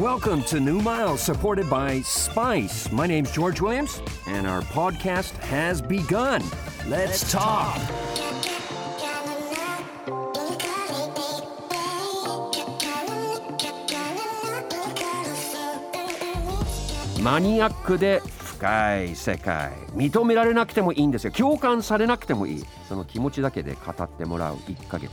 Welcome to New Miles, supported by Spice. My name's George Williams, and our podcast has begun. Let's talk. マニアックで深い世界認められなくてもいいんですよ共感されなくてもいいその気持ちだけで語ってもらう1ヶ月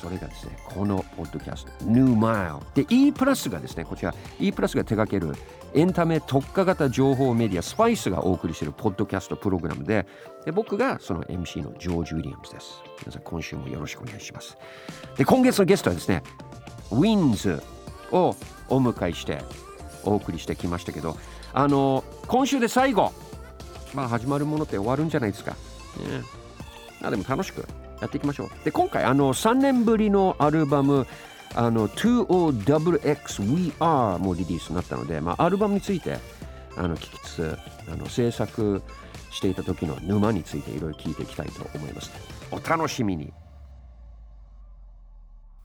それがですねこのポッドキャスト New Mile で E プラスがですねこちら E プラスが手掛けるエンタメ特化型情報メディアスパイスがお送りしているポッドキャストプログラムでで僕がその MC のジョージ・ウィリアムズです。皆さん今週もよろしくお願いします。で今月のゲストはですねウィンズをお迎えしてお送りしてきましたけどあの今週で最後まあ始まるものって終わるんじゃないですか、ね、あでも楽しくやっていきましょう。で今回あの3年ぶりのアルバムあの 20XX We Are もリリースになったので、まあ、アルバムについてあの聞きつつあの制作していた時の沼についていろいろ聞いていきたいと思います。お楽しみに。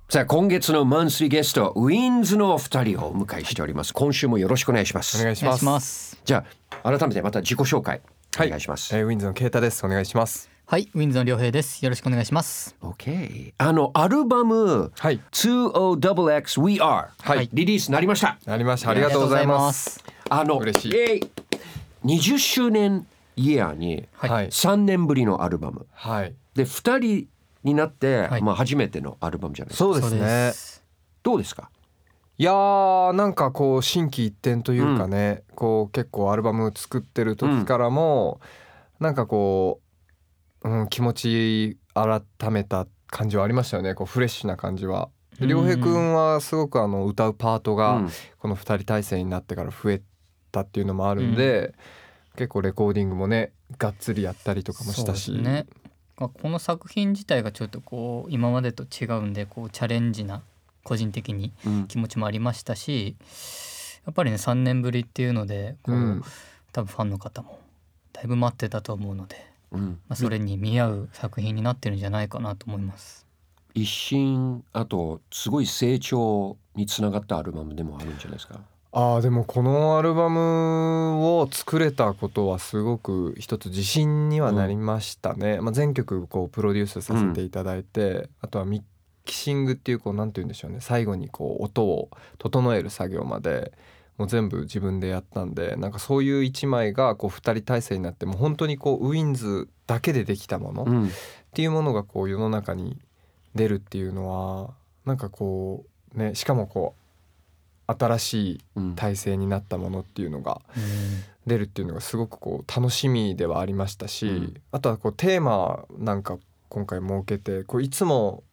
さあ今月のマンスリーゲストウィンズのお二人をお迎えしております。今週もよろしくお願いします。お願いします。じゃあ改めてまた自己紹介はいお願いします、えーウィンズのケイタです。お願いします。はい、ウィンズの良平です。よろしくお願いします。OK あのアルバムはい。20XX We Are、はいリリースになりましたなりました。ありがとうございます。あの嬉しいイエイ20周年イヤーにはい。ははいい。3年ぶりのアルバムで2人になって、はいまあ、初めてのアルバムじゃないですかそうですね。す。どうですか？いやーなんかこう心機一転というかね、こう結構アルバム作ってる時からも、なんかこう、うん、気持ち改めた感じはありましたよね。こうフレッシュな感じは。で良平くんはすごくあの歌うパートがうん。この2人体制になってから増えたっていうのもあるんで、結構レコーディングもねがっつりやったりとかもしたし、ね。まあこの作品自体がちょっとこう今までと違うんでこうチャレンジな個人的にうん。気持ちもありましたしやっぱりね3年ぶりっていうのでこう、うん。多分ファンの方もだいぶ待ってたと思うので、うん。まあ、それに見合う作品になってるんじゃないかなと思います。一新あとすごい成長につながったアルバムでもあるんじゃないですか？あーでもこのアルバムを作れたことはすごく一つ自信にはなりましたね、まあ、全曲こうプロデュースさせていただいて、あとはミキシングっていうこうなんて言うんでしょうね。最後にこう音を整える作業までもう全部自分でやったんでなんかそういう一枚がこう二人体制になってもう本当にこうウィンズだけでできたものっうん。ていうものがこう世の中に出るっていうのはなんかこうねしかもこう新しいうん体制になったものっていうのがうん。出るっていうのがすごくこう楽しみではありましたし、うん。あとはこうテーマなんか今回設けてこういつも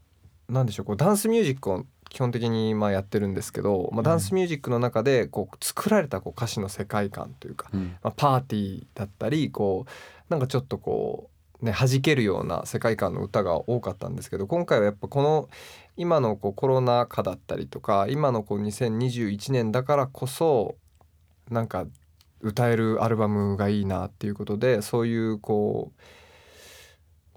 なんでしょうこうダンスミュージックを基本的にまあやってるんですけど、まあ、ダンスミュージックの中でこう作られたこう歌詞の世界観というか、うん。まあ、パーティーだったりこうなんかちょっとこうね弾けるような世界観の歌が多かったんですけど今回はやっぱこの今のこうコロナ禍だったりとか今のこう2021年だからこそなんか歌えるアルバムがいいなっていうことでそういうこう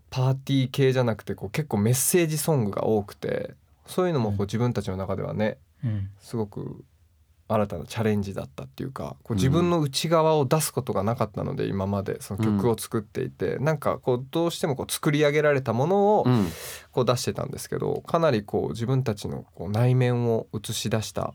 パーティー系じゃなくてこう結構メッセージソングが多くてそういうのもこう自分たちの中ではねうん。すごく新たなチャレンジだったっていうかこう自分の内側を出すことがなかったので、今までその曲を作っていて、なんかこうどうしてもこう作り上げられたものをうん。こう出してたんですけどかなりこう自分たちのこう内面を映し出した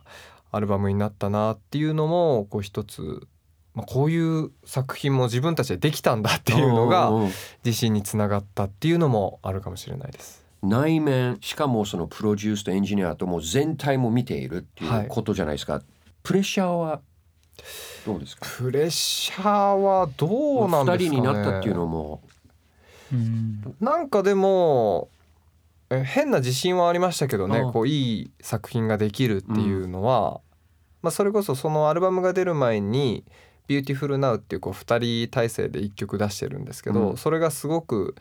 アルバムになったなっていうのもこう一つ、まあ、こういう作品も自分たちでできたんだっていうのがうんうん。自信につながったっていうのもあるかもしれないです。内面しかもそのプロデュースとエンジニアともう全体も見ているっていうはい。ことじゃないですか、プレッシャーはどうですか？プレッシャーはどうなんですかね。二人になったっていうのも。うん。なんかでもえ変な自信はありましたけどねああ。こういい作品ができるっていうのは、まあ、それこそそのアルバムが出る前に「 Beautiful Now っていうこう2人体制で1曲出してるんですけど、うん。それがすごく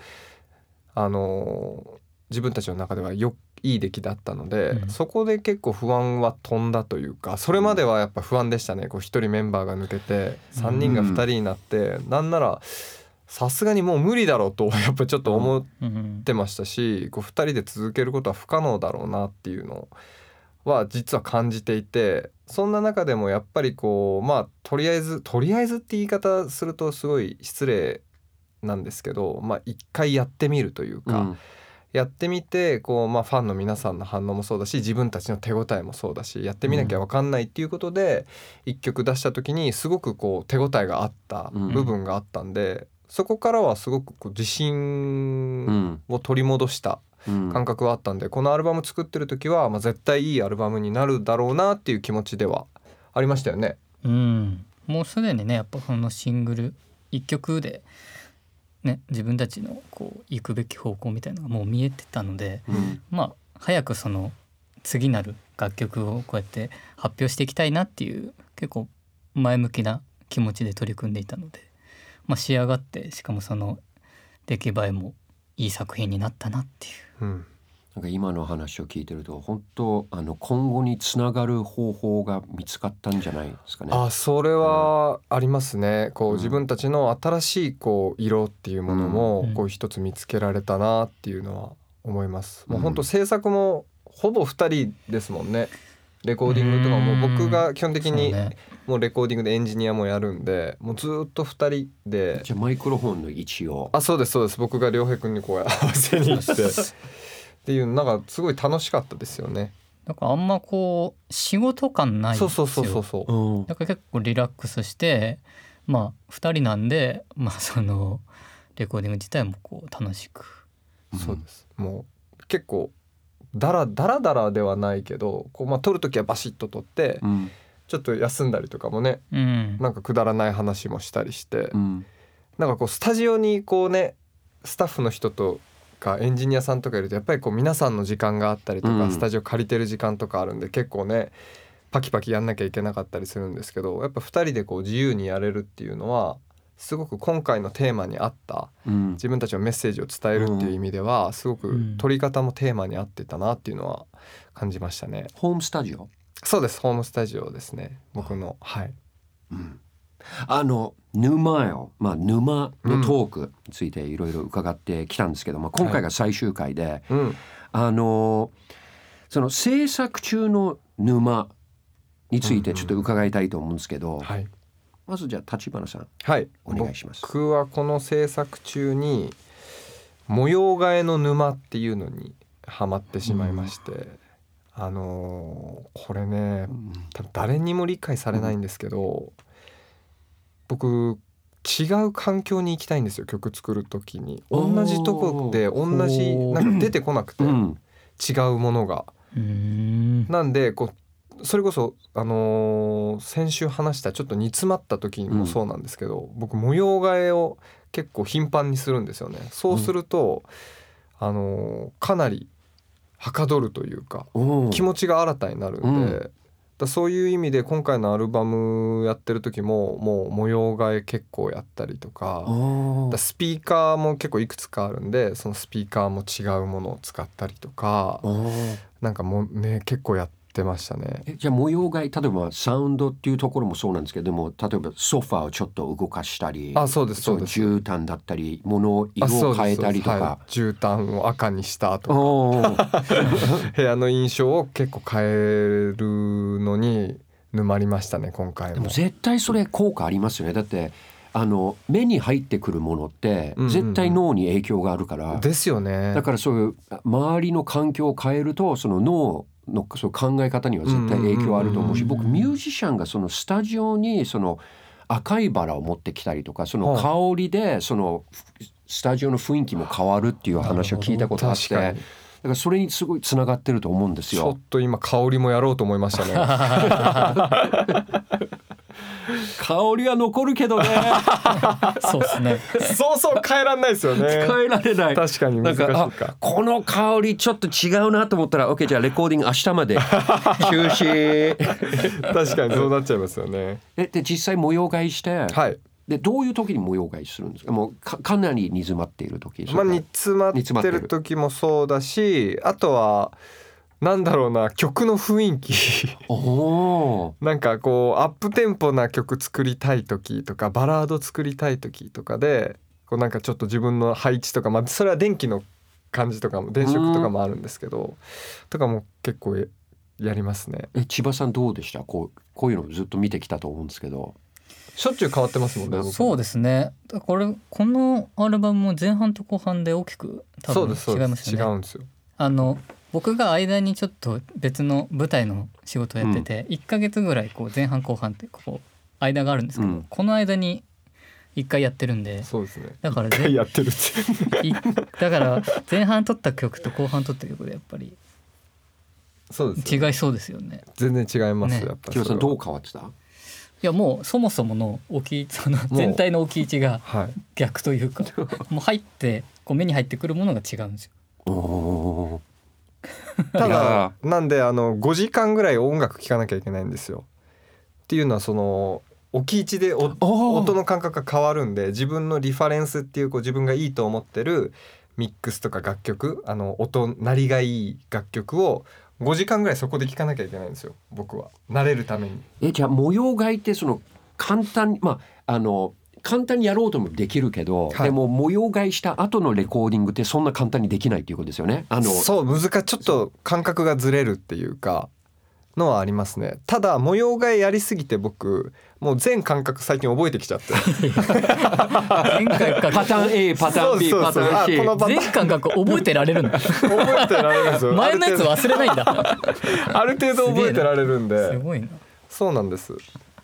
あのー自分たちの中ではよいい出来だったので、うん。そこで結構不安は飛んだというかそれまではやっぱ不安でしたね。こう1人メンバーが抜けて3人が2人になって、なんならさすがにもう無理だろうと やっぱちょっと思っうんてましたしこう2人で続けることは不可能だろうなっていうのは実は感じていてそんな中でもやっぱりこうまあとりあえずとりあえずって言い方するとすごい失礼なんですけどまあ一回やってみるというか、うんやってみてこう、まあ、ファンの皆さんの反応もそうだし自分たちの手応えもそうだしやってみなきゃ分かんないっていうことで一曲出した時にすごくこう手応えがあった部分があったんで、そこからはすごくこう自う信んを取り戻したうん。感覚はあったんでこのアルバム作ってる時は、まあ、絶対いいアルバムになるだろうなっていう気持ちではありましたよね。うん。もうすでにねやっぱこのシングル一曲でね自分たちのこう行くべき方向みたいなのがもう見えてたのでうんまあ早くその次なる楽曲をこうやって発表していきたいなっていう結構前向きな気持ちで取り組んでいたので、まあ、仕上がってしかもその出来栄えもいい作品になったなっていう。うんなんか今の話を聞いてると本当あの今後につながる方法が見つかったんじゃないですかね。あそれはありますね。こううん。自分たちの新しいこう色っていうものもうん。こう一つ見つけられたなっていうのは思います。もううん。本当制作もほぼ二人ですもんね。レコーディングとかもうん。僕が基本的にもうレコーディングでエンジニアもやるんでもうずっと二人で。じゃあマイクロフォンの位置を。あそうですそうです。僕が良平君にこう合わせに行って っていうなんかすごい楽しかったですよね。だからあんまこう仕事感ないんですよ。そうそうそうそうそう。うん。だから結構リラックスしてまあ2人なんでまあそのレコーディング自体もこう楽しく。そうです。もう結構だらだらだらではないけど、こうまあ撮る時はバシッと撮って、うん。ちょっと休んだりとかもね、うん。なんかくだらない話もしたりして、うん。なんかこうスタジオにこうね、スタッフの人とかエンジニアさんとかいるとやっぱりこう皆さんの時間があったりとか、うんスタジオ借りてる時間とかあるんで結構ね。パキパキやんなきゃいけなかったりするんですけどやっぱ2人でこう自由にやれるっていうのはすごく今回のテーマに合ったうん自分たちのメッセージを伝えるっていう意味ではすごくうん撮り方もテーマに合ってたなっていうのは感じましたね。ホームスタジオ？そうですホームスタジオですね僕のはい。うんあの沼よ、まあ、沼のトークについていろいろ伺ってきたんですけども、今回が最終回で、うん。あのその制作中の沼についてちょっと伺いたいと思うんですけど、はい。まずじゃあ立花さんはい。お願いします。僕はこの制作中に模様替えの沼っていうのにハマってしまいまして、あのーこれねうん。多分誰にも理解されないんですけど、僕違う環境に行きたいんですよ曲作る時に。同じとこで同じなんか出てこなくてうん。違うものが。んなんでこうそれこそあのー先週話したちょっと煮詰まった時にもそうなんですけど、僕模様替えを結構頻繁にするんですよね。そうすると、あのーかなりはかどるというかお気持ちが新たになるんで、うんだそういう意味で今回のアルバムやってる時ももう模様替え結構やったりとか。スピーカーも結構いくつかあるんでそのスピーカーも違うものを使ったりとかおなんかもうね結構やってましたね。えじゃあ模様替え例えばサウンドっていうところもそうなんですけどでも例えばソファーをちょっと動かしたりあそうですそうです。絨毯だったり物を色を変えたりとはいか。絨毯を赤にしたとか 部屋の印象を結構変えるのに沼りましたね今回も。絶対それ効果ありますよねだってあの目に入ってくるものってうんうんうん絶対脳に影響があるから、ですよね。だからそういう周りの環境を変えるとその脳のそう考え方には絶対影響あると思うし僕ミュージシャンがそのスタジオにその赤いバラを持ってきたりとかそのはい香りでそのスタジオの雰囲気も変わるっていう話を聞いたことあってだからそれにすごいつながってると思うんですよちょっ。と今香りもやろうと思いましたね。香りは残るけどね そうですねそうそう変えらんないですよね。変えられない。確かに難しいなんか。この香りちょっと違うなと思ったら OK じゃあレコーディング明日まで 中止確かにそうなっちゃいますよね。えで実際模様替えして、はい。でどういう時に模様替えするんですか？もうかかなり煮詰まっている時まあ煮詰まってる時もそうだし、あとはなんだろうな曲の雰囲気。なんかこうアップテンポな曲作りたい時とかバラード作りたい時とかでこうなんかちょっと自分の配置とかまあそれは電気の感じとかも電飾とかもあるんですけどとかも結構えやりますね。え千葉さんどうでした？こうこういうのずっと見てきたと思うんですけど。しょっちゅう変わってますもんね僕そうですね。これこのアルバムも前半と後半で大きく多分そうですそう違いますよね。です違うんですよ。あの僕が間にちょっと別の舞台の仕事をやってて、1ヶ月ぐらいこう前半後半ってこう間があるんですけど、うん。この間に1回やってるんでそうですね。だから一回やってるっていだから前半撮った曲と後半撮った曲でやっぱりそうですよ違いそうですよね。全然違います、ね。やっぱ千葉さんそれはどう変わってた？いやもうそもそもの置きそのう。全体の置き位置がはい。逆というか もう入ってこう目に入ってくるものが違うんですよ。お ただなんであの5時間ぐらい音楽聴かなきゃいけないんですよ。っていうのはその置き位置で音の感覚が変わるんで自分のリファレンスっていうこう自分がいいと思ってるミックスとか楽曲あの音鳴りがいい楽曲を5時間ぐらいそこで聴かなきゃいけないんですよ僕は。慣れるために。えじゃあ模様替えってその簡単にまああの簡単にやろうともできるけど、はい。でも模様替えした後のレコーディングってそんな簡単にできないっていうことですよね。あのそう難しいちょっと感覚がずれるっていうかのはありますね。ただ模様替えやりすぎて僕もう全感覚最近覚えてきちゃって。前回かパターン A パターン B パターン C あこのパターン。全感覚覚えてられるの？覚えてられるんですよ前のやつ忘れないんだ。ある程度覚えてられるんで。すごいな。そうなんです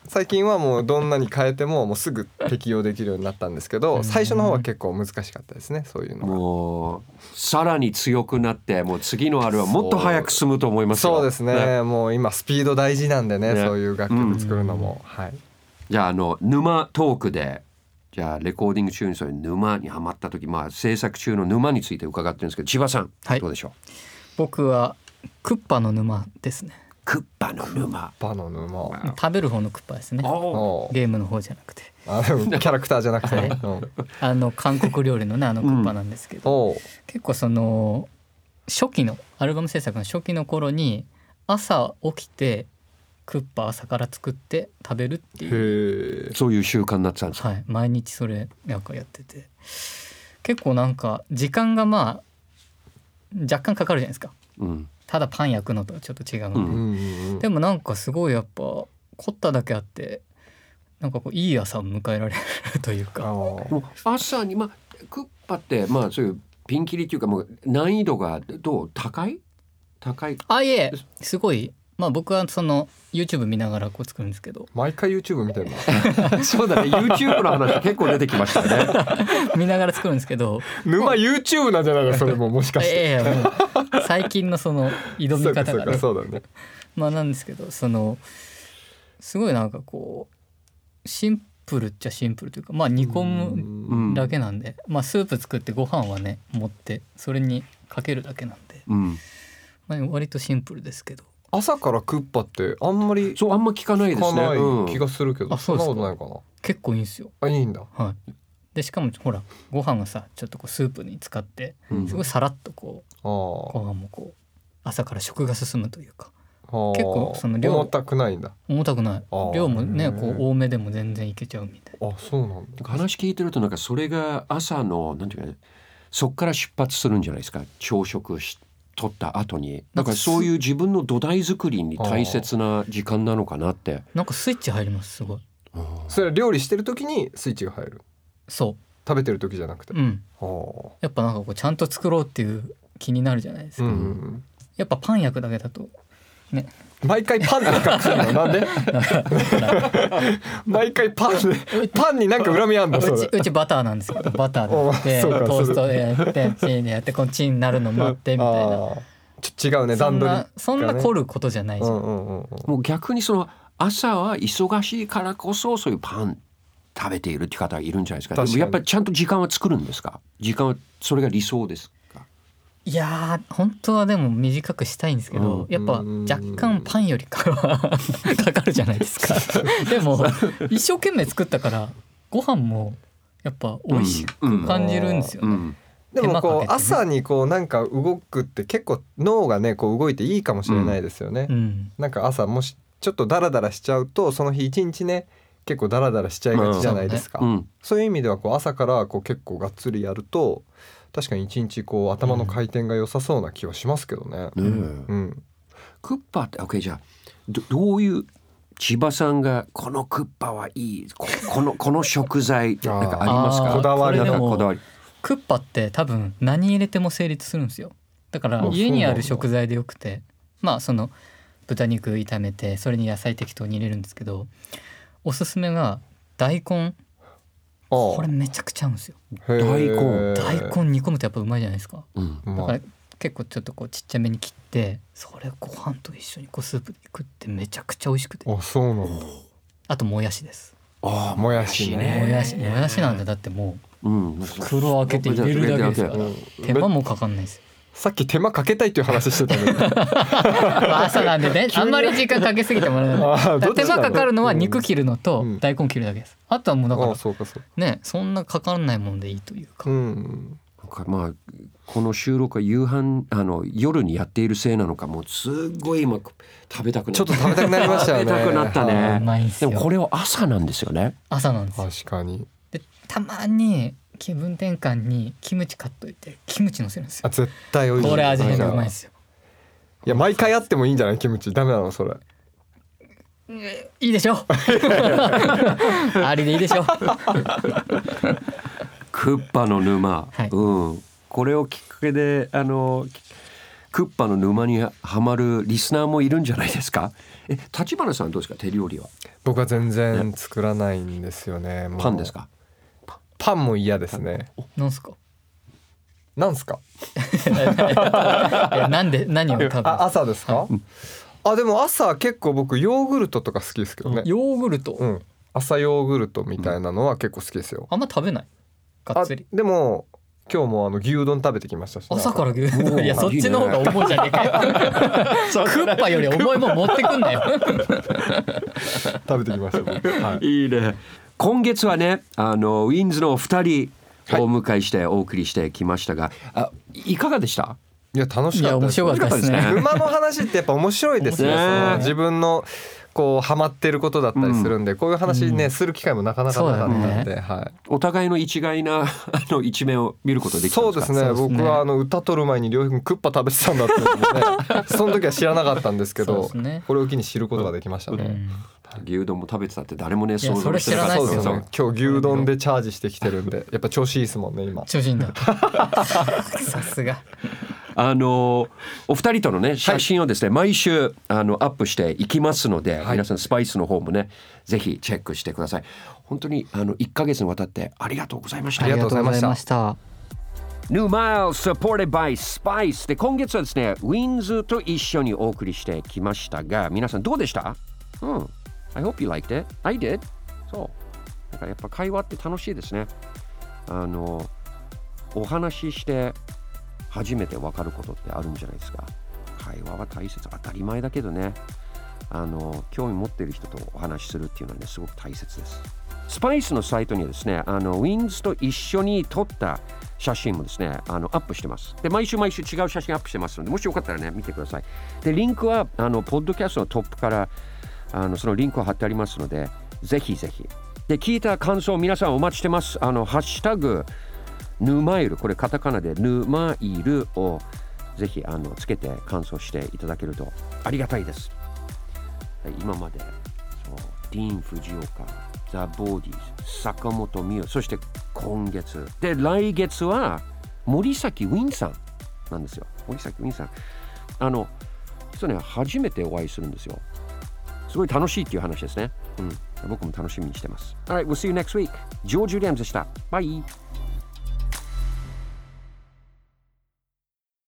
最近はもうどんなに変えてももうすぐ適用できるようになったんですけど最初の方は結構難しかったですねそういうのがもうさらに強くなってもう次のあれはもっと早く進むと思いますよ。そうですね。もう今スピード大事なんでねね。そういう楽曲作るのも、はい。じゃああの沼トークでじゃあレコーディング中にそういう沼にはまった時まあ制作中の沼について伺ってるんですけど千葉さん、はい。どうでしょう？僕はクッパの沼ですねクッパの沼。バの沼。食べる方のクッパですね。ゲームの方じゃなくて。キャラクターじゃなくて。あの韓国料理のねあのクッパなんですけど、おう結構その初期のアルバム制作の初期の頃に朝起きてクッパ朝から作って食べるっていう、そういう習慣になってたんですか、はい、毎日それなんかやってて。結構なんか時間がまあ若干かかるじゃないですか。うんただパン焼くのとはちょっと違うんで、うんうんうんうん。でもなんかすごいやっぱ凝っただけあってなんかこういい朝を迎えられるというあかー。もう朝にまあクッパってまあそういうピンキリっていうかもう難易度がどう？高い？高い？あいえすごいまあ僕はその YouTube 見ながらこう作るんですけど。毎回 YouTube 見てるの？そうだね。YouTube の話結構出てきましたよね。見ながら作るんですけど。沼 YouTube なんじゃないの？それももしかして。いやいやもう最近のその挑み方が。ねそうだね。まあなんですけどそのすごいなんかこうシンプルっちゃシンプルというかまあ煮込むうんだけなんで、まあスープ作ってご飯はね持ってそれにかけるだけなんで、うん。まあ、割とシンプルですけど朝からクッパってあんまりそうあんま聞かないですね。聞かないうん。気がするけど、あそんなそうですか。ことないか結構いいんですよ。なあいいんだ。はい。でしかもほらご飯がさちょっとこうスープに使ってうん。すごいさらっとこうあー。ご飯もこう朝から食が進むというか結構その量重たくないんだ。重たくない。量もねこう多めでも全然いけちゃうみたいあそうなんだ。話聞いてるとなんかそれが朝のなんていうかねそっから出発するんじゃないですか？朝食し取った後にだからそういう自分の土台作りに大切な時間なのかなって。なんかスイッチ入りますすごい。それは料理してる時にスイッチが入る？そ食べてる時じゃなくて？ううんやっぱなんかこうちゃんと作ろうっていう気になるじゃないですか、うんうんうん。やっぱパン焼くだけだとね毎回パンで隠すの？なんで？毎回パンでパンになんか恨みあんだそうれちうちバターなんですけどバターで。やっトーストでやってチンでやってこっちになるの待ってみたいな。ちょ違うねそ段取り。んなそんな凝ることじゃないじゃん、うんうんうんうん。もう逆にその朝は忙しいからこそそういうパン食べているって方がいるんじゃないですか？でもやっぱりちゃんと時間は作るんですか？時間はそれが理想ですか？いやー本当はでも短くしたいんですけど、うん。やっぱ若干パンよりかは かかるじゃないですか。でも一生懸命作ったからご飯もやっぱ美味しく感じるんですよね、うん。でもこう朝にこうなんか動くって結構脳がねこう動いていいかもしれないですよね、うん。なんか朝もしちょっとダラダラしちゃうとその日一日ね結構ダラダラしちゃいがちじゃないですか、うん。そういう意味ではこう朝からこう結構がっつりやると確かに一日こう頭の回転が良さそうな気はしますけどね。ねえ。うん、クッパって OK じゃあどどういう千葉さんがこのクッパはいいここのこの食材なんかありますか？こだわりなんこだわり。クッパって多分何入れても成立するんですよ。だからあ家にある食材でよくて。まあその豚肉炒めてそれに野菜適当に入れるんですけどおすすめが大根これめちゃくちゃ合うんですよ。大大根大根煮込むとやっぱうまいじゃないですか。うん。まあだから結構ちょっとこうちっちゃめに切ってそれをご飯と一緒にこうスープで食ってめちゃくちゃ美味しくて。あそうなんだ。あともやしです。ああもやしね。もやしもやしなんてだってもう袋開けて入れるだけですから。うん。手間もかかんないですよさっき手間かけたいっていう話してたのに。ま あ朝なんでね。あんまり時間かけすぎてもらえない手間かかるのは肉切るのとうん。大根切るだけです。あとはもうだかあらそうかそうか。ねそんなかかんないもんでいいというか。うん。なんかまあこの収録は夕飯あの夜にやっているせいなのかもうすっごい今食べたくなちょっと食べたくなりましたよね。食べたくなったうねまいでもこれは朝なんですよね。朝なんですよ。確かに。でたまに気分転換にキムチ買っといてキムチ乗せるんですよ。あ絶対美味しい。これ味変がうまいいですよ。や毎回あってもいいんじゃない？キムチ。ダメなのそれ。いいでしょ。ありでいいでしょ。クッパの沼、はい。うん、これをきっかけであのクッパの沼にはまるリスナーもいるんじゃないですか？え立花さんどうですか？手料理は。僕は全然作らないんですよね。パンですか？パンも嫌ですね。なんすか？なんすか？なんで何を食べるあ朝ですか？あでも朝結構僕ヨーグルトとか好きですけどね。ヨーグルト、うん。朝ヨーグルトみたいなのは結構好きですよ。あんま食べない？があっつり。でも今日もあの牛丼食べてきましたしね。朝から牛丼？いやそっちの方が重いじゃねえかよ。クッパより重いもん持ってくんなよ。食べてきました僕。はい。いいね今月はねあのウィンズのお二人をお迎えしてお送りしてきましたが、あいかがでした？いや楽しかったです。白かったですね面白かったですね。馬の話ってやっぱ面白いですね。ね。自分のこうハマってることだったりするんで、こういう話ね、うんする機会もなかなかなかったんで、ね。はい。お互いの一概なあの一面を見ることできたんですか？そうですね。そうですね。僕はあの歌取る前に両君クッパ食べてたんだってね その時は知らなかったんですけどこれを機に知ることができましたね、うん牛丼も食べてたって誰もねや想像してなかった。ですよそうですね今日牛丼でチャージしてきてるんでやっぱ調子いいですもんね今。調子いいんだ。さすが。あのお二人とのね写真をですね、毎週あのアップしていきますので、はい。皆さんスパイスの方もねぜひチェックしてください。本当にあの1ヶ月にわたってありがとうございました。ありがとうございました。ありがとうございました。New Miles supported by Spice で今月はですねウィンズと一緒にお送りしてきましたが皆さんどうでした？うん I hope you liked it. I did. そう。だからやっぱ会話って楽しいですね。あのお話しして初めて分かることってあるんじゃないですか。会話は大切。当たり前だけどね。あの興味持ってる人とお話しするっていうのはねすごく大切です。スパイスのサイトにはですねあのウィンズと一緒に撮った写真もですねあのアップしてます。で毎週毎週違う写真アップしてますのでもしよかったらね見てください。でリンクはあのポッドキャストのトップからあのそのリンクを貼ってありますのでぜひぜひ。で聞いた感想皆さんお待ちしてます。あのハッシュタグヌマイル。これカタカナでヌマイルをぜひあのつけて感想していただけるとありがたいです。今までそうディーン・藤岡ザ・ボーディーズ坂本美代そして今月。で来月は森崎ウィンさんなんですよ。森崎ウィンさん。あの実はね初めてお会いするんですよ。すごい楽しいっていう話ですね。うん。僕も楽しみにしてます。Alright, we'll see you next week. ジョージ・ウィリアムズでした。バイ